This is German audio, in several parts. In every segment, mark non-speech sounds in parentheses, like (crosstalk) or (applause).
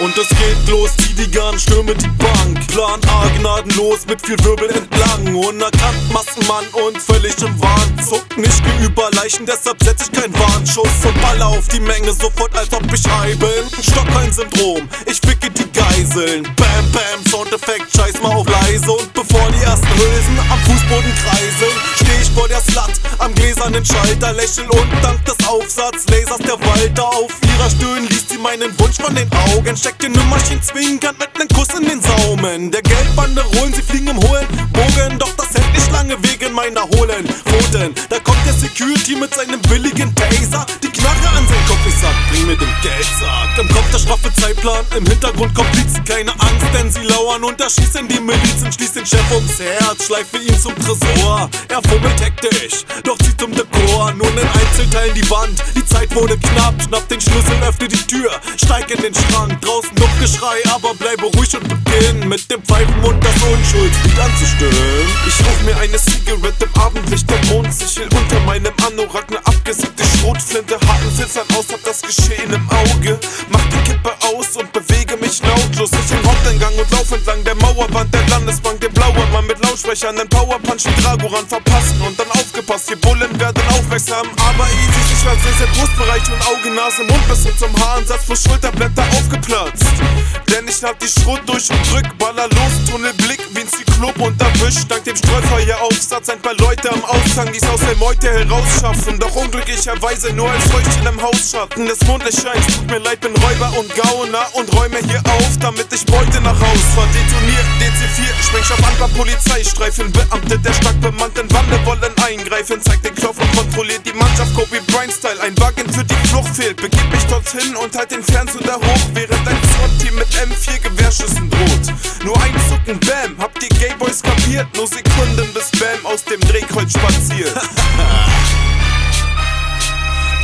und es geht los, zieh die Gun, stürme die Bank. Plan A gnadenlos mit viel Wirbel entlang. Unerkannt Massenmann und völlig im Wahn. Zuck nicht geüber Leichen, deshalb setz ich keinen Warnschuss und baller auf die Menge sofort, als ob ich high bin. Stockholm-Syndrom, ich ficke die Geiseln. Bam, bam, Soundeffekt, scheiß mal auf leise. Und bevor die ersten Hülsen am Fußboden kreiseln, steh ich vor der Slut am gläsernen Schalter. Lächel und dank des Aufsatz, Lasers der Walter. Auf meinen Wunsch von den Augen. Steckt in Nummerchen zwingend mit nem Kuss in den Saumen. Der Geldbande rollen, sie fliegen im hohen Bogen. Doch das hält nicht lange wegen meiner hohlen Pfoten. Da kommt der Security mit seinem billigen Taser. Mir den Geldsack. Im Kopf der straffe Zeitplan, im Hintergrund Komplizen. Keine Angst, denn sie lauern und erschießen die Milizen. Schließt den Chef ums Herz, schleife ihn zum Tresor. Er fummelt hektisch, doch zieht um Dekor. Nur in Einzelteilen die Wand, die Zeit wurde knapp. Schnapp den Schlüssel, öffne die Tür, steig in den Schrank. Draußen Geschrei, aber bleibe ruhig und beginn mit dem Pfeifen und das Unschuldslied anzustimmen. Ich ruf mir eine Zigarette im Abendlicht, der Mondsichel unter meinem Anorak, ne abgesickte Schrotflinte, das Geschehen im Auge. Mach die Kippe aus und bewege mich lautlos. Ich im Haupteingang und lauf entlang der Mauerwand der Landesbank, der blaue Mann mit Lautsprechern, den Powerpunch, den Dragoran verpassen und dann aufgepasst. Die Bullen werden aufmerksam, aber easy, ich war sehr, sehr Brustbereich und Auge, Nase, Mund bis hin zum Haaransatz, wo Schulterblätter aufgeplatzt. Denn ich schnapp die Schrot durch und drück, baller los, Tunnelblick wie ein Zyklop und erwischt. Dank dem Streufeueraufsatz ein paar Leute am Aushang, die's aus der Meute herausschaffen. Doch unglücklicherweise nur als Leuchtchen im Hausschatten des Mondlichtscheins. Tut mir leid, bin Räuber und Gauner und räume hier auf, damit ich Beute nach Haus fahr. Detoniert DC4, Sprengstoff an paar Polizeistreifen. Beamte der stark bemannten Wande wollen eingreifen. Zeigt den Knopf und kontrolliert die Mannschaft, Kobe Bryant-Style. Ein Wagen für die Flucht fehlt, begib mich dorthin und halt den Fernseher hoch, während ein SWAT-Team mit M4 Gewehrschüssen droht. Nur ein Zucken, Bam, kapiert? Nur Sekunden bis Bam aus dem Drehkreuz spaziert. (laughs)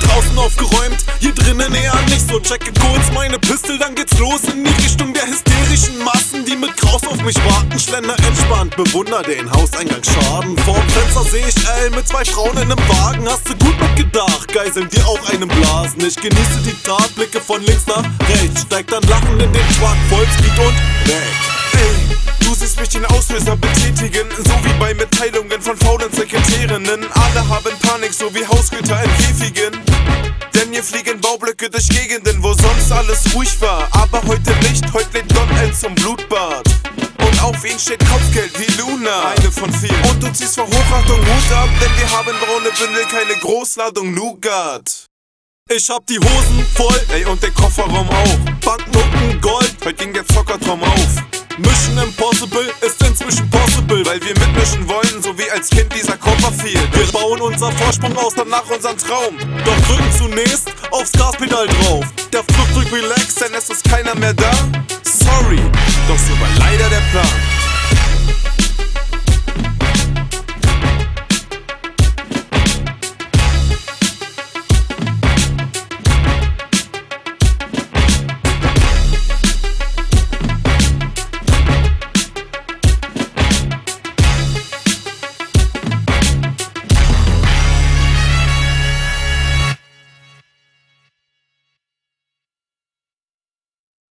Draußen aufgeräumt, hier drinnen eher nicht so. Checke kurz meine Pistol, dann geht's los in die Richtung der hysterischen Massen, die mit Kraus auf mich warten. Schlender entspannt, bewunder den Hauseingang-Schaden. Vorm Fenster seh ich L mit zwei Frauen in einem Wagen. Hast du gut mitgedacht, geiseln dir auch einen Blasen. Ich genieße die Tat, blicke von links nach rechts. Steig dann lachend in den Truck, Vollspeed und weg. Ey, du siehst mich den Auslöser betätigen, so wie bei Mitteilungen von faulen Sekretärinnen. Alle haben Panik, so wie Hausgüter in Käfigen. Denn hier fliegen Baublöcke durch Gegenden, wo sonst alles ruhig war. Aber heute nicht, heute lädt Don L zum Blutbad. Und auf ihn steht Kopfgeld wie Luna, eine von vielen. Und du ziehst vor Hochachtung Hut ab, denn wir haben braune Bündel, keine Großladung Nougat. Ich hab die Hosen voll, Ey, und den Kofferraum auch. Banknoten Gold. Heute ging der unser Vorsprung aus, Danach unseren Traum. doch drücken zunächst aufs Gaspedal drauf. Der Fluchtdruck relax, denn es ist keiner mehr da. Sorry, doch so war leider der Plan.